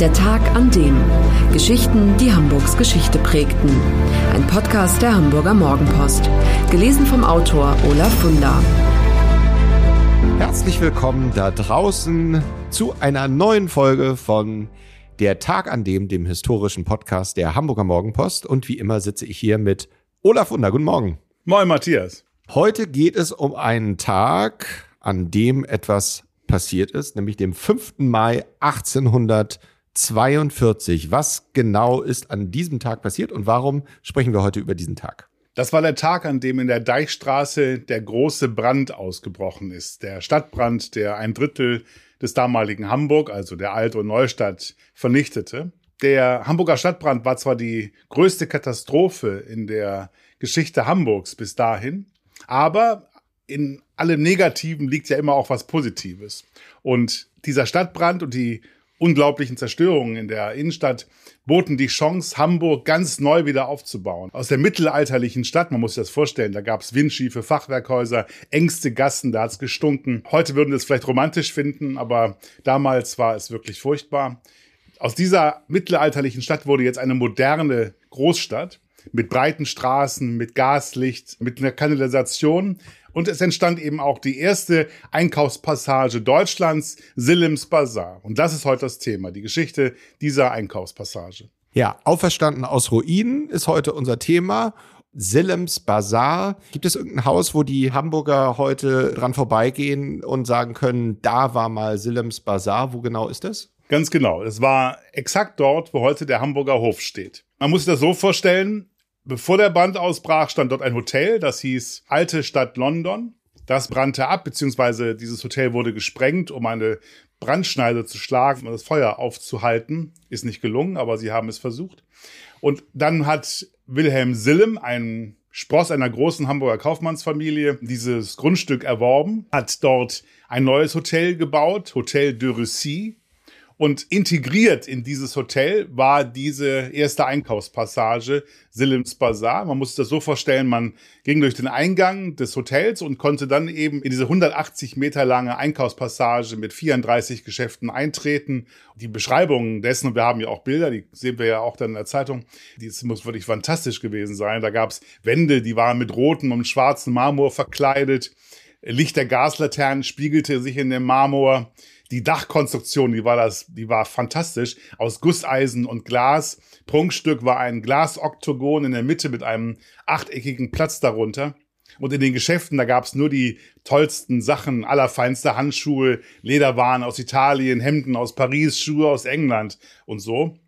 Der Tag an dem. Geschichten, die Hamburgs Geschichte prägten. Ein Podcast der Hamburger Morgenpost. Gelesen vom Autor Olaf Funder. Herzlich willkommen da draußen zu einer neuen Folge von Der Tag an dem, dem historischen Podcast der Hamburger Morgenpost. Und wie immer sitze ich hier mit Olaf Funder. Guten Morgen. Moin, Matthias. Heute geht es um einen Tag, an dem etwas passiert ist, nämlich dem 5. Mai 1800. 42. Was genau ist an diesem Tag passiert und warum sprechen wir heute über diesen Tag? Das war der Tag, an dem in der Deichstraße der große Brand ausgebrochen ist. Der Stadtbrand, der ein Drittel des damaligen Hamburg, also der Alt- und Neustadt, vernichtete. Der Hamburger Stadtbrand war zwar die größte Katastrophe in der Geschichte Hamburgs bis dahin, aber in allem Negativen liegt ja immer auch was Positives. Und dieser Stadtbrand und die unglaublichen Zerstörungen in der Innenstadt boten die Chance, Hamburg ganz neu wieder aufzubauen. Aus der mittelalterlichen Stadt, man muss sich das vorstellen, da gab es windschiefe Fachwerkhäuser, engste Gassen, da hat es gestunken. Heute würden wir es vielleicht romantisch finden, aber damals war es wirklich furchtbar. Aus dieser mittelalterlichen Stadt wurde jetzt eine moderne Großstadt mit breiten Straßen, mit Gaslicht, mit einer Kanalisation. Und es entstand eben auch die erste Einkaufspassage Deutschlands, Sillems Bazar. Und das ist heute das Thema, die Geschichte dieser Einkaufspassage. Ja, auferstanden aus Ruinen ist heute unser Thema. Sillems Bazar. Gibt es irgendein Haus, wo die Hamburger heute dran vorbeigehen und sagen können, da war mal Sillems Bazar? Wo genau ist das? Ganz genau. Es war exakt dort, wo heute der Hamburger Hof steht. Man muss sich das so vorstellen, Bevor der Brand ausbrach, stand dort ein Hotel, das hieß Alte Stadt London. Das brannte ab, beziehungsweise dieses Hotel wurde gesprengt, um eine Brandschneide zu schlagen und das Feuer aufzuhalten. Ist nicht gelungen, aber sie haben es versucht. Und dann hat Wilhelm Sillem, ein Spross einer großen Hamburger Kaufmannsfamilie, dieses Grundstück erworben, hat dort ein neues Hotel gebaut, Hotel de Russie. Und integriert in dieses Hotel war diese erste Einkaufspassage Sillems Bazar. Man muss sich das so vorstellen, man ging durch den Eingang des Hotels und konnte dann eben in diese 180 Meter lange Einkaufspassage mit 34 Geschäften eintreten. Die Beschreibungen dessen, und wir haben ja auch Bilder, die sehen wir ja auch dann in der Zeitung, das muss wirklich fantastisch gewesen sein. Da gab es Wände, die waren mit rotem und schwarzem Marmor verkleidet. Licht der Gaslaternen spiegelte sich in dem Marmor. Die Dachkonstruktion, die war das, die war fantastisch. Aus Gusseisen und Glas. Prunkstück war ein Glasoktogon in der Mitte mit einem achteckigen Platz darunter. Und in den Geschäften, da gab's nur die tollsten Sachen, allerfeinste Handschuhe, Lederwaren aus Italien, Hemden aus Paris, Schuhe aus England und so.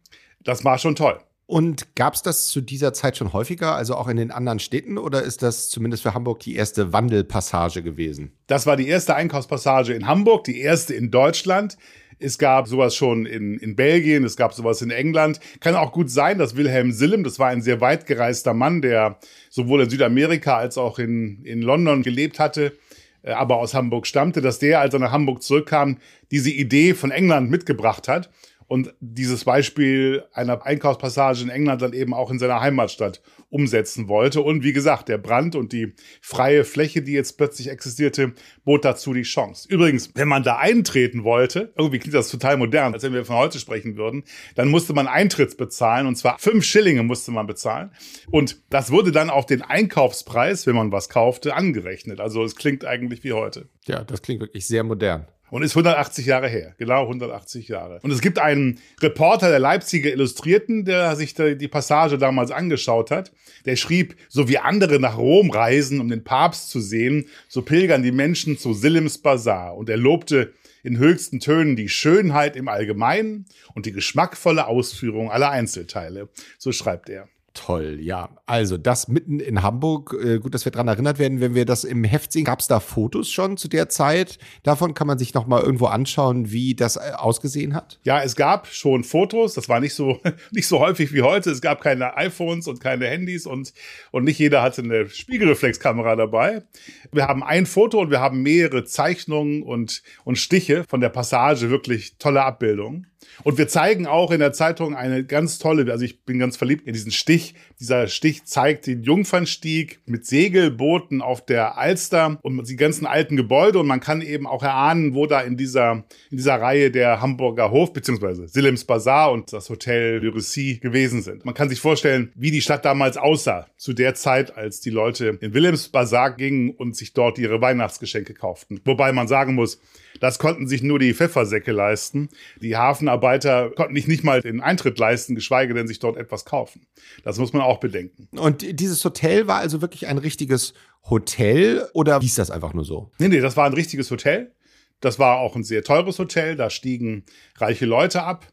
Das war schon toll. Und gab es das zu dieser Zeit schon häufiger, also auch in den anderen Städten, oder ist das zumindest für Hamburg die erste Wandelpassage gewesen? Das war die erste Einkaufspassage in Hamburg, die erste in Deutschland. Es gab sowas schon in, in Belgien, es gab sowas in England. Kann auch gut sein, dass Wilhelm Sillem, das war ein sehr weit gereister Mann, der sowohl in Südamerika als auch in, in London gelebt hatte, äh, aber aus Hamburg stammte, dass der, als er nach Hamburg zurückkam, diese Idee von England mitgebracht hat und dieses Beispiel einer Einkaufspassage in England dann eben auch in seiner Heimatstadt umsetzen wollte. Und wie gesagt, der Brand und die freie Fläche, die jetzt plötzlich existierte, bot dazu die Chance. Übrigens, wenn man da eintreten wollte, irgendwie klingt das total modern, als wenn wir von heute sprechen würden, dann musste man Eintritts bezahlen und zwar fünf Schillinge musste man bezahlen. Und das wurde dann auf den Einkaufspreis, wenn man was kaufte, angerechnet. Also es klingt eigentlich wie heute. Ja, das klingt wirklich sehr modern. Und ist 180 Jahre her. Genau 180 Jahre. Und es gibt einen Reporter der Leipziger Illustrierten, der sich die Passage damals angeschaut hat. Der schrieb, so wie andere nach Rom reisen, um den Papst zu sehen, so pilgern die Menschen zu Sillems Bazar. Und er lobte in höchsten Tönen die Schönheit im Allgemeinen und die geschmackvolle Ausführung aller Einzelteile. So schreibt er. Toll, ja. Also das mitten in Hamburg. Äh, gut, dass wir daran erinnert werden, wenn wir das im Heft sehen. Gab es da Fotos schon zu der Zeit? Davon kann man sich noch mal irgendwo anschauen, wie das äh, ausgesehen hat. Ja, es gab schon Fotos. Das war nicht so nicht so häufig wie heute. Es gab keine iPhones und keine Handys und und nicht jeder hatte eine Spiegelreflexkamera dabei. Wir haben ein Foto und wir haben mehrere Zeichnungen und und Stiche von der Passage. Wirklich tolle Abbildungen. Und wir zeigen auch in der Zeitung eine ganz tolle. Also ich bin ganz verliebt in diesen Stich. Dieser Stich zeigt den Jungfernstieg mit Segelbooten auf der Alster und die ganzen alten Gebäude. Und man kann eben auch erahnen, wo da in dieser, in dieser Reihe der Hamburger Hof bzw. Sillems Bazar und das Hotel de Russie gewesen sind. Man kann sich vorstellen, wie die Stadt damals aussah, zu der Zeit, als die Leute in Willems Bazar gingen und sich dort ihre Weihnachtsgeschenke kauften. Wobei man sagen muss, das konnten sich nur die Pfeffersäcke leisten. Die Hafenarbeiter konnten nicht, nicht mal den Eintritt leisten, geschweige denn sich dort etwas kaufen. Das muss man auch bedenken. Und dieses Hotel war also wirklich ein richtiges Hotel oder hieß das einfach nur so? Nee, nee, das war ein richtiges Hotel. Das war auch ein sehr teures Hotel. Da stiegen reiche Leute ab.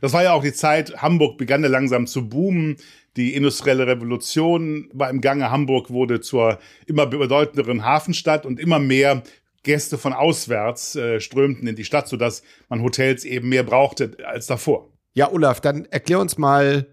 Das war ja auch die Zeit, Hamburg begann ja langsam zu boomen. Die industrielle Revolution war im Gange. Hamburg wurde zur immer bedeutenderen Hafenstadt und immer mehr Gäste von auswärts äh, strömten in die Stadt, sodass man Hotels eben mehr brauchte als davor. Ja, Olaf, dann erklär uns mal,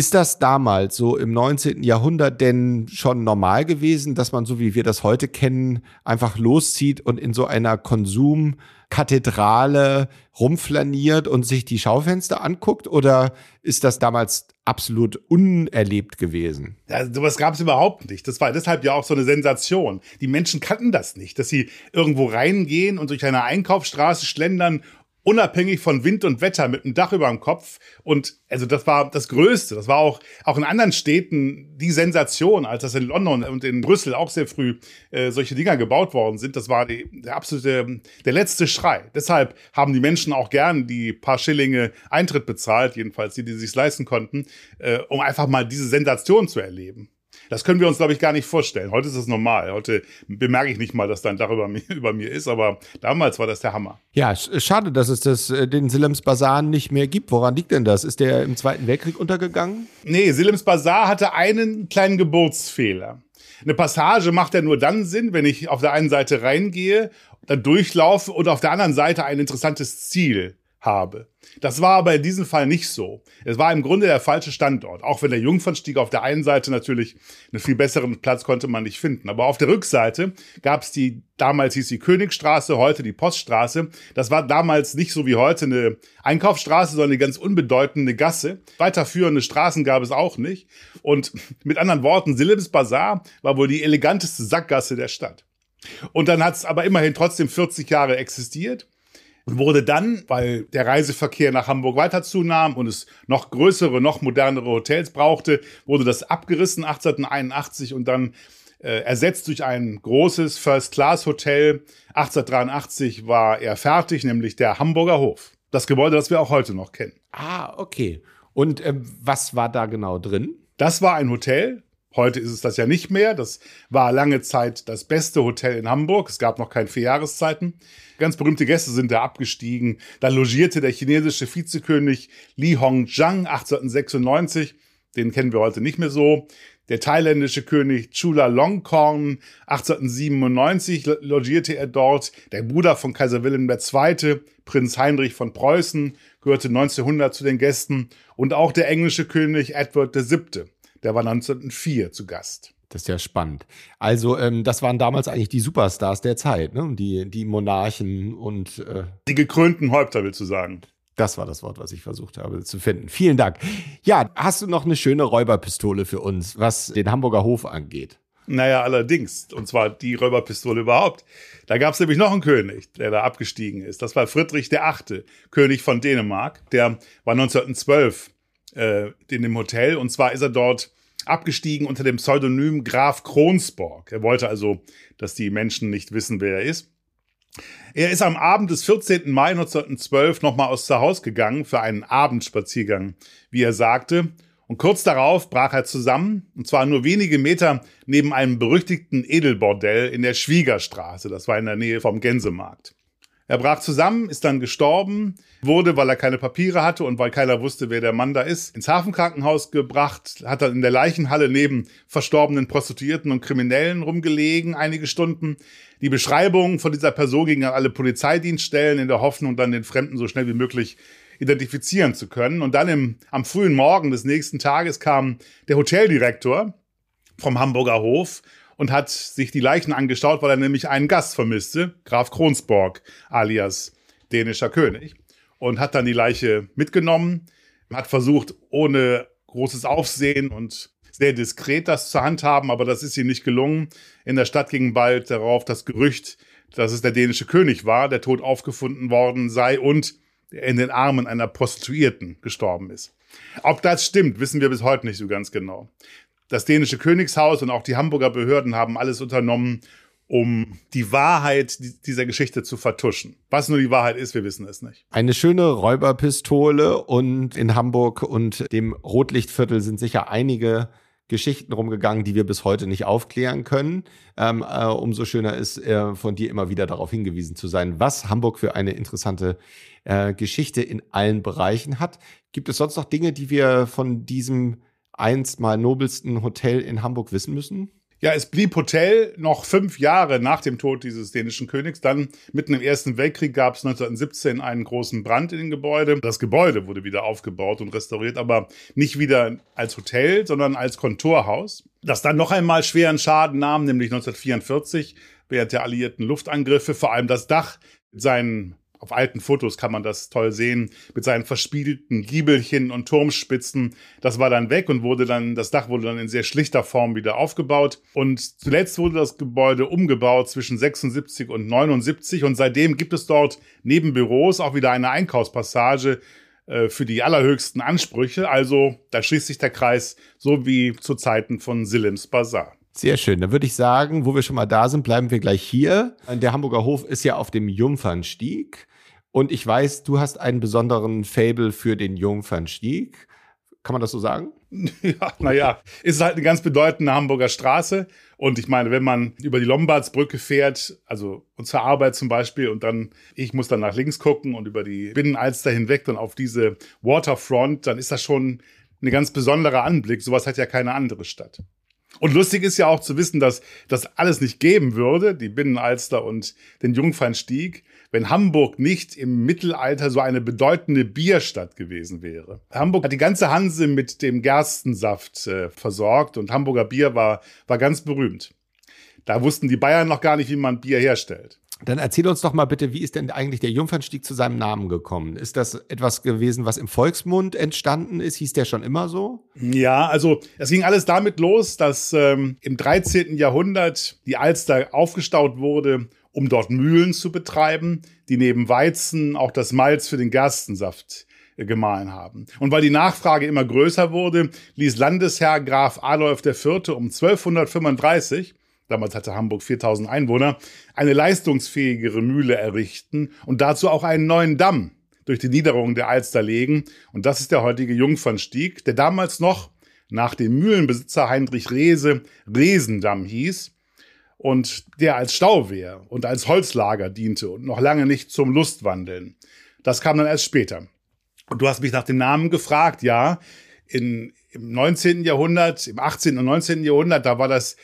ist das damals so im 19. Jahrhundert denn schon normal gewesen, dass man so wie wir das heute kennen, einfach loszieht und in so einer Konsumkathedrale rumflaniert und sich die Schaufenster anguckt? Oder ist das damals absolut unerlebt gewesen? Ja, sowas gab es überhaupt nicht. Das war deshalb ja auch so eine Sensation. Die Menschen kannten das nicht, dass sie irgendwo reingehen und durch eine Einkaufsstraße schlendern unabhängig von Wind und Wetter mit einem Dach über dem Kopf. Und also das war das Größte. Das war auch, auch in anderen Städten die Sensation, als das in London und in Brüssel auch sehr früh äh, solche Dinger gebaut worden sind. Das war die, der absolute, der letzte Schrei. Deshalb haben die Menschen auch gern die paar Schillinge Eintritt bezahlt, jedenfalls die, die sich leisten konnten, äh, um einfach mal diese Sensation zu erleben. Das können wir uns, glaube ich, gar nicht vorstellen. Heute ist es normal. Heute bemerke ich nicht mal, dass da ein Dach über mir, über mir ist, aber damals war das der Hammer. Ja, schade, dass es das, äh, den Sillems Bazar nicht mehr gibt. Woran liegt denn das? Ist der im Zweiten Weltkrieg untergegangen? Nee, Sillems Bazar hatte einen kleinen Geburtsfehler. Eine Passage macht ja nur dann Sinn, wenn ich auf der einen Seite reingehe, dann durchlaufe und auf der anderen Seite ein interessantes Ziel habe. Das war aber in diesem Fall nicht so. Es war im Grunde der falsche Standort. Auch wenn der Jungfernstieg auf der einen Seite natürlich einen viel besseren Platz konnte man nicht finden. Aber auf der Rückseite gab es die, damals hieß die Königstraße, heute die Poststraße. Das war damals nicht so wie heute eine Einkaufsstraße, sondern eine ganz unbedeutende Gasse. Weiterführende Straßen gab es auch nicht. Und mit anderen Worten, Sillems Bazar war wohl die eleganteste Sackgasse der Stadt. Und dann hat es aber immerhin trotzdem 40 Jahre existiert und wurde dann, weil der Reiseverkehr nach Hamburg weiter zunahm und es noch größere, noch modernere Hotels brauchte, wurde das abgerissen 1881 und dann äh, ersetzt durch ein großes First-Class-Hotel. 1883 war er fertig, nämlich der Hamburger Hof. Das Gebäude, das wir auch heute noch kennen. Ah, okay. Und ähm, was war da genau drin? Das war ein Hotel, Heute ist es das ja nicht mehr. Das war lange Zeit das beste Hotel in Hamburg. Es gab noch keine vier Jahreszeiten. Ganz berühmte Gäste sind da abgestiegen. Da logierte der chinesische Vizekönig Li Hongzhang 1896. Den kennen wir heute nicht mehr so. Der thailändische König Chula Longkorn 1897 logierte er dort. Der Bruder von Kaiser Wilhelm II., Prinz Heinrich von Preußen, gehörte 1900 zu den Gästen. Und auch der englische König Edward VII der war 1904 zu Gast. Das ist ja spannend. Also, ähm, das waren damals eigentlich die Superstars der Zeit, ne? Die, die Monarchen und äh, die gekrönten Häupter, willst du sagen. Das war das Wort, was ich versucht habe zu finden. Vielen Dank. Ja, hast du noch eine schöne Räuberpistole für uns, was den Hamburger Hof angeht? Naja, allerdings. Und zwar die Räuberpistole überhaupt. Da gab es nämlich noch einen König, der da abgestiegen ist. Das war Friedrich VIII., König von Dänemark. Der war 1912 äh, in dem Hotel. Und zwar ist er dort abgestiegen unter dem Pseudonym Graf Kronsborg. Er wollte also, dass die Menschen nicht wissen, wer er ist. Er ist am Abend des 14. Mai 1912 nochmal aus zu Hause gegangen für einen Abendspaziergang, wie er sagte. Und kurz darauf brach er zusammen, und zwar nur wenige Meter neben einem berüchtigten Edelbordell in der Schwiegerstraße. Das war in der Nähe vom Gänsemarkt. Er brach zusammen, ist dann gestorben, wurde, weil er keine Papiere hatte und weil keiner wusste, wer der Mann da ist, ins Hafenkrankenhaus gebracht, hat dann in der Leichenhalle neben verstorbenen Prostituierten und Kriminellen rumgelegen, einige Stunden. Die Beschreibung von dieser Person ging an alle Polizeidienststellen in der Hoffnung, dann den Fremden so schnell wie möglich identifizieren zu können. Und dann im, am frühen Morgen des nächsten Tages kam der Hoteldirektor vom Hamburger Hof und hat sich die Leichen angeschaut, weil er nämlich einen Gast vermisste, Graf Kronsborg alias dänischer König, und hat dann die Leiche mitgenommen, hat versucht, ohne großes Aufsehen und sehr diskret das zu handhaben, aber das ist ihm nicht gelungen. In der Stadt ging bald darauf das Gerücht, dass es der dänische König war, der tot aufgefunden worden sei und in den Armen einer Prostituierten gestorben ist. Ob das stimmt, wissen wir bis heute nicht so ganz genau. Das dänische Königshaus und auch die Hamburger Behörden haben alles unternommen, um die Wahrheit dieser Geschichte zu vertuschen. Was nur die Wahrheit ist, wir wissen es nicht. Eine schöne Räuberpistole und in Hamburg und dem Rotlichtviertel sind sicher einige Geschichten rumgegangen, die wir bis heute nicht aufklären können. Ähm, äh, umso schöner ist äh, von dir immer wieder darauf hingewiesen zu sein, was Hamburg für eine interessante äh, Geschichte in allen Bereichen hat. Gibt es sonst noch Dinge, die wir von diesem einst mal nobelsten Hotel in Hamburg wissen müssen? Ja, es blieb Hotel noch fünf Jahre nach dem Tod dieses dänischen Königs. Dann, mitten im Ersten Weltkrieg, gab es 1917 einen großen Brand in dem Gebäude. Das Gebäude wurde wieder aufgebaut und restauriert, aber nicht wieder als Hotel, sondern als Kontorhaus. Das dann noch einmal schweren Schaden nahm, nämlich 1944 während der alliierten Luftangriffe. Vor allem das Dach mit seinen auf alten Fotos kann man das toll sehen, mit seinen verspiegelten Giebelchen und Turmspitzen. Das war dann weg und wurde dann, das Dach wurde dann in sehr schlichter Form wieder aufgebaut. Und zuletzt wurde das Gebäude umgebaut zwischen 76 und 79 und seitdem gibt es dort neben Büros auch wieder eine Einkaufspassage äh, für die allerhöchsten Ansprüche. Also da schließt sich der Kreis, so wie zu Zeiten von Sillems Bazar. Sehr schön. Dann würde ich sagen, wo wir schon mal da sind, bleiben wir gleich hier. Der Hamburger Hof ist ja auf dem Jungfernstieg. Und ich weiß, du hast einen besonderen Fable für den Jungfernstieg. Kann man das so sagen? Ja, naja, ist halt eine ganz bedeutende Hamburger Straße. Und ich meine, wenn man über die Lombardsbrücke fährt, also zur Arbeit zum Beispiel, und dann, ich muss dann nach links gucken und über die Binnenalster hinweg dann auf diese Waterfront, dann ist das schon ein ganz besonderer Anblick. Sowas hat ja keine andere Stadt. Und lustig ist ja auch zu wissen, dass das alles nicht geben würde, die Binnenalster und den Jungfernstieg, wenn Hamburg nicht im Mittelalter so eine bedeutende Bierstadt gewesen wäre. Hamburg hat die ganze Hanse mit dem Gerstensaft äh, versorgt und Hamburger Bier war, war ganz berühmt. Da wussten die Bayern noch gar nicht, wie man Bier herstellt. Dann erzähl uns doch mal bitte, wie ist denn eigentlich der Jungfernstieg zu seinem Namen gekommen? Ist das etwas gewesen, was im Volksmund entstanden ist? Hieß der schon immer so? Ja, also es ging alles damit los, dass ähm, im 13. Jahrhundert die Alster aufgestaut wurde, um dort Mühlen zu betreiben, die neben Weizen auch das Malz für den Gerstensaft äh, gemahlen haben. Und weil die Nachfrage immer größer wurde, ließ Landesherr Graf Adolf IV. um 1235 damals hatte Hamburg 4000 Einwohner, eine leistungsfähigere Mühle errichten und dazu auch einen neuen Damm durch die Niederung der Alster legen. Und das ist der heutige Jungfernstieg, der damals noch nach dem Mühlenbesitzer Heinrich Rehse Resendamm hieß und der als Stauwehr und als Holzlager diente und noch lange nicht zum Lustwandeln. Das kam dann erst später. Und du hast mich nach dem Namen gefragt, ja. In, Im 19. Jahrhundert, im 18. und 19. Jahrhundert, da war das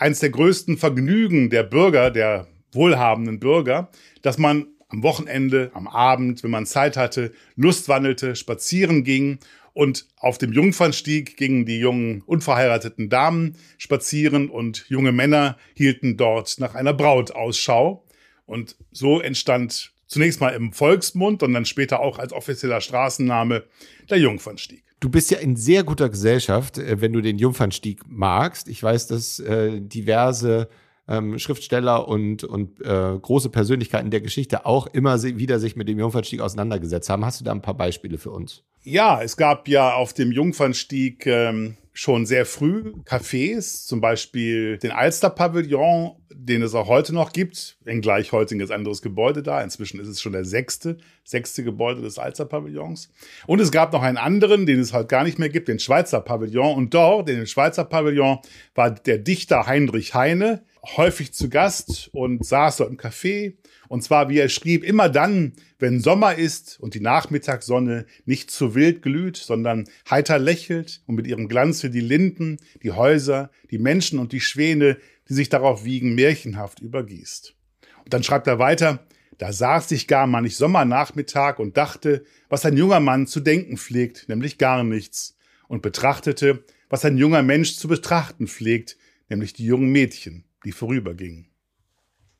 eines der größten Vergnügen der Bürger, der wohlhabenden Bürger, dass man am Wochenende, am Abend, wenn man Zeit hatte, Lust wandelte, spazieren ging und auf dem Jungfernstieg gingen die jungen unverheirateten Damen spazieren und junge Männer hielten dort nach einer Braut Ausschau. Und so entstand zunächst mal im Volksmund und dann später auch als offizieller Straßenname der Jungfernstieg. Du bist ja in sehr guter Gesellschaft, äh, wenn du den Jungfernstieg magst. Ich weiß, dass äh, diverse ähm, Schriftsteller und, und äh, große Persönlichkeiten der Geschichte auch immer wieder sich mit dem Jungfernstieg auseinandergesetzt haben. Hast du da ein paar Beispiele für uns? Ja, es gab ja auf dem Jungfernstieg ähm, schon sehr früh Cafés, zum Beispiel den Alster-Pavillon, den es auch heute noch gibt, wenngleich heute ein ganz anderes Gebäude da. Inzwischen ist es schon der sechste, sechste Gebäude des Alster-Pavillons. Und es gab noch einen anderen, den es heute gar nicht mehr gibt, den Schweizer Pavillon. Und dort, in dem Schweizer Pavillon, war der Dichter Heinrich Heine häufig zu Gast und saß dort im Café und zwar, wie er schrieb, immer dann, wenn Sommer ist und die Nachmittagssonne nicht zu wild glüht, sondern heiter lächelt und mit ihrem Glanze die Linden, die Häuser, die Menschen und die Schwäne, die sich darauf wiegen, märchenhaft übergießt. Und dann schreibt er weiter, da saß ich gar manch Sommernachmittag und dachte, was ein junger Mann zu denken pflegt, nämlich gar nichts, und betrachtete, was ein junger Mensch zu betrachten pflegt, nämlich die jungen Mädchen, die vorübergingen.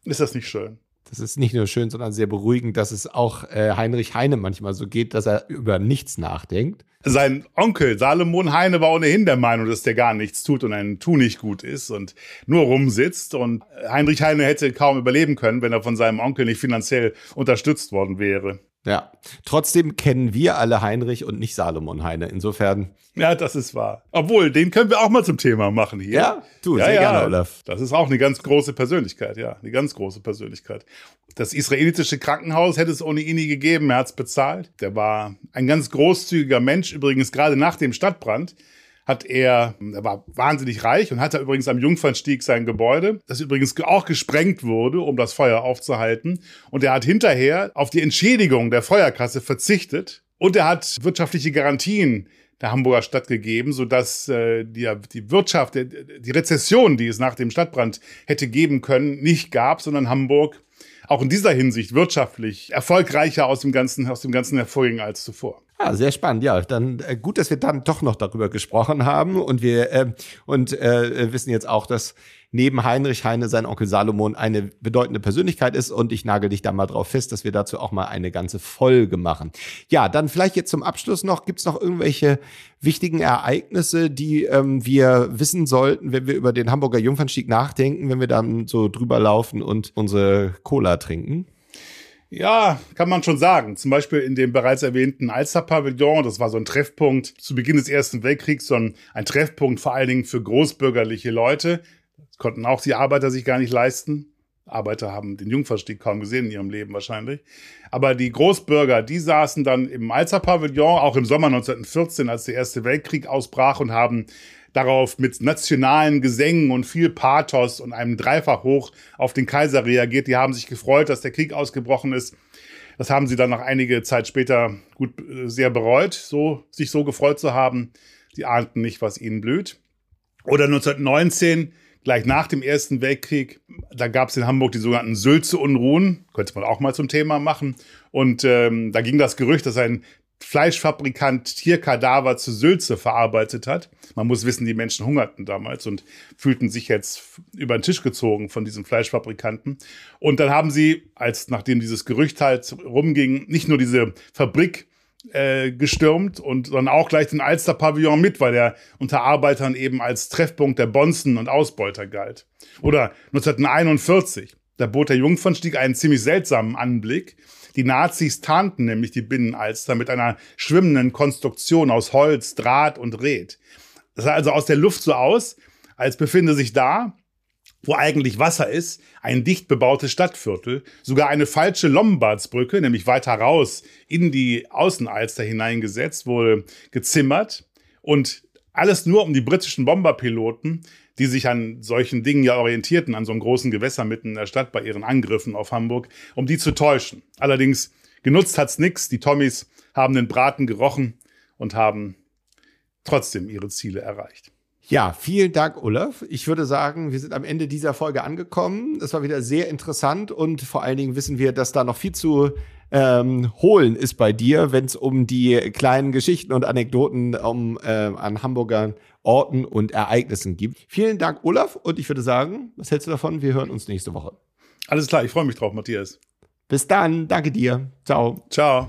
Ist das nicht schön? Das ist nicht nur schön, sondern sehr beruhigend, dass es auch äh, Heinrich Heine manchmal so geht, dass er über nichts nachdenkt. Sein Onkel Salomon Heine war ohnehin der Meinung, dass der gar nichts tut und ein Tu nicht gut ist und nur rumsitzt. Und Heinrich Heine hätte kaum überleben können, wenn er von seinem Onkel nicht finanziell unterstützt worden wäre. Ja, trotzdem kennen wir alle Heinrich und nicht Salomon Heine. Insofern. Ja, das ist wahr. Obwohl, den können wir auch mal zum Thema machen hier. Ja, du, ja, sehr ja, gerne, Olaf. Das ist auch eine ganz große Persönlichkeit, ja. Eine ganz große Persönlichkeit. Das israelitische Krankenhaus hätte es ohne ihn nie gegeben. Er hat es bezahlt. Der war ein ganz großzügiger Mensch, übrigens gerade nach dem Stadtbrand hat er, er war wahnsinnig reich und hatte übrigens am Jungfernstieg sein Gebäude, das übrigens auch gesprengt wurde, um das Feuer aufzuhalten. Und er hat hinterher auf die Entschädigung der Feuerkasse verzichtet und er hat wirtschaftliche Garantien der Hamburger Stadt gegeben, sodass äh, die, die Wirtschaft, die Rezession, die es nach dem Stadtbrand hätte geben können, nicht gab, sondern Hamburg auch in dieser Hinsicht wirtschaftlich erfolgreicher aus dem Ganzen, aus dem Ganzen hervorging als zuvor. Ja, sehr spannend. Ja, dann äh, gut, dass wir dann doch noch darüber gesprochen haben und wir äh, und äh, wissen jetzt auch, dass neben Heinrich Heine sein Onkel Salomon eine bedeutende Persönlichkeit ist und ich nagel dich da mal drauf fest, dass wir dazu auch mal eine ganze Folge machen. Ja, dann vielleicht jetzt zum Abschluss noch, gibt's noch irgendwelche wichtigen Ereignisse, die ähm, wir wissen sollten, wenn wir über den Hamburger Jungfernstieg nachdenken, wenn wir dann so drüber laufen und unsere Cola trinken? Ja, kann man schon sagen. Zum Beispiel in dem bereits erwähnten Alster-Pavillon, das war so ein Treffpunkt zu Beginn des Ersten Weltkriegs, so ein, ein Treffpunkt vor allen Dingen für großbürgerliche Leute. Konnten auch die Arbeiter sich gar nicht leisten. Arbeiter haben den Jungfernstieg kaum gesehen in ihrem Leben wahrscheinlich. Aber die Großbürger, die saßen dann im Alster-Pavillon, auch im Sommer 1914, als der Erste Weltkrieg ausbrach und haben darauf mit nationalen Gesängen und viel Pathos und einem Dreifachhoch auf den Kaiser reagiert. Die haben sich gefreut, dass der Krieg ausgebrochen ist. Das haben sie dann noch einige Zeit später gut äh, sehr bereut, so, sich so gefreut zu haben. Die ahnten nicht, was ihnen blüht. Oder 1919, gleich nach dem Ersten Weltkrieg, da gab es in Hamburg die sogenannten Sülze-Unruhen, könnte man auch mal zum Thema machen. Und ähm, da ging das Gerücht, dass ein Fleischfabrikant Tierkadaver zu Sülze verarbeitet hat. Man muss wissen, die Menschen hungerten damals und fühlten sich jetzt über den Tisch gezogen von diesem Fleischfabrikanten. Und dann haben sie, als nachdem dieses Gerücht halt rumging, nicht nur diese Fabrik äh, gestürmt und sondern auch gleich den Alster-Pavillon mit, weil er unter Arbeitern eben als Treffpunkt der Bonzen und Ausbeuter galt. Oder 1941, da bot der Jungfernstieg einen ziemlich seltsamen Anblick. Die Nazis tarnten nämlich die Binnenalster mit einer schwimmenden Konstruktion aus Holz, Draht und Red. Das sah also aus der Luft so aus, als befinde sich da, wo eigentlich Wasser ist, ein dicht bebautes Stadtviertel, sogar eine falsche Lombardsbrücke, nämlich weiter raus in die Außenalster hineingesetzt, wurde gezimmert und alles nur um die britischen Bomberpiloten die sich an solchen Dingen ja orientierten, an so einem großen Gewässer mitten in der Stadt bei ihren Angriffen auf Hamburg, um die zu täuschen. Allerdings genutzt hat's nix. Die Tommys haben den Braten gerochen und haben trotzdem ihre Ziele erreicht. Ja, vielen Dank, Olaf. Ich würde sagen, wir sind am Ende dieser Folge angekommen. Es war wieder sehr interessant und vor allen Dingen wissen wir, dass da noch viel zu ähm, holen ist bei dir, wenn es um die kleinen Geschichten und Anekdoten um, äh, an Hamburger Orten und Ereignissen gibt. Vielen Dank, Olaf. Und ich würde sagen, was hältst du davon? Wir hören uns nächste Woche. Alles klar, ich freue mich drauf, Matthias. Bis dann. Danke dir. Ciao. Ciao.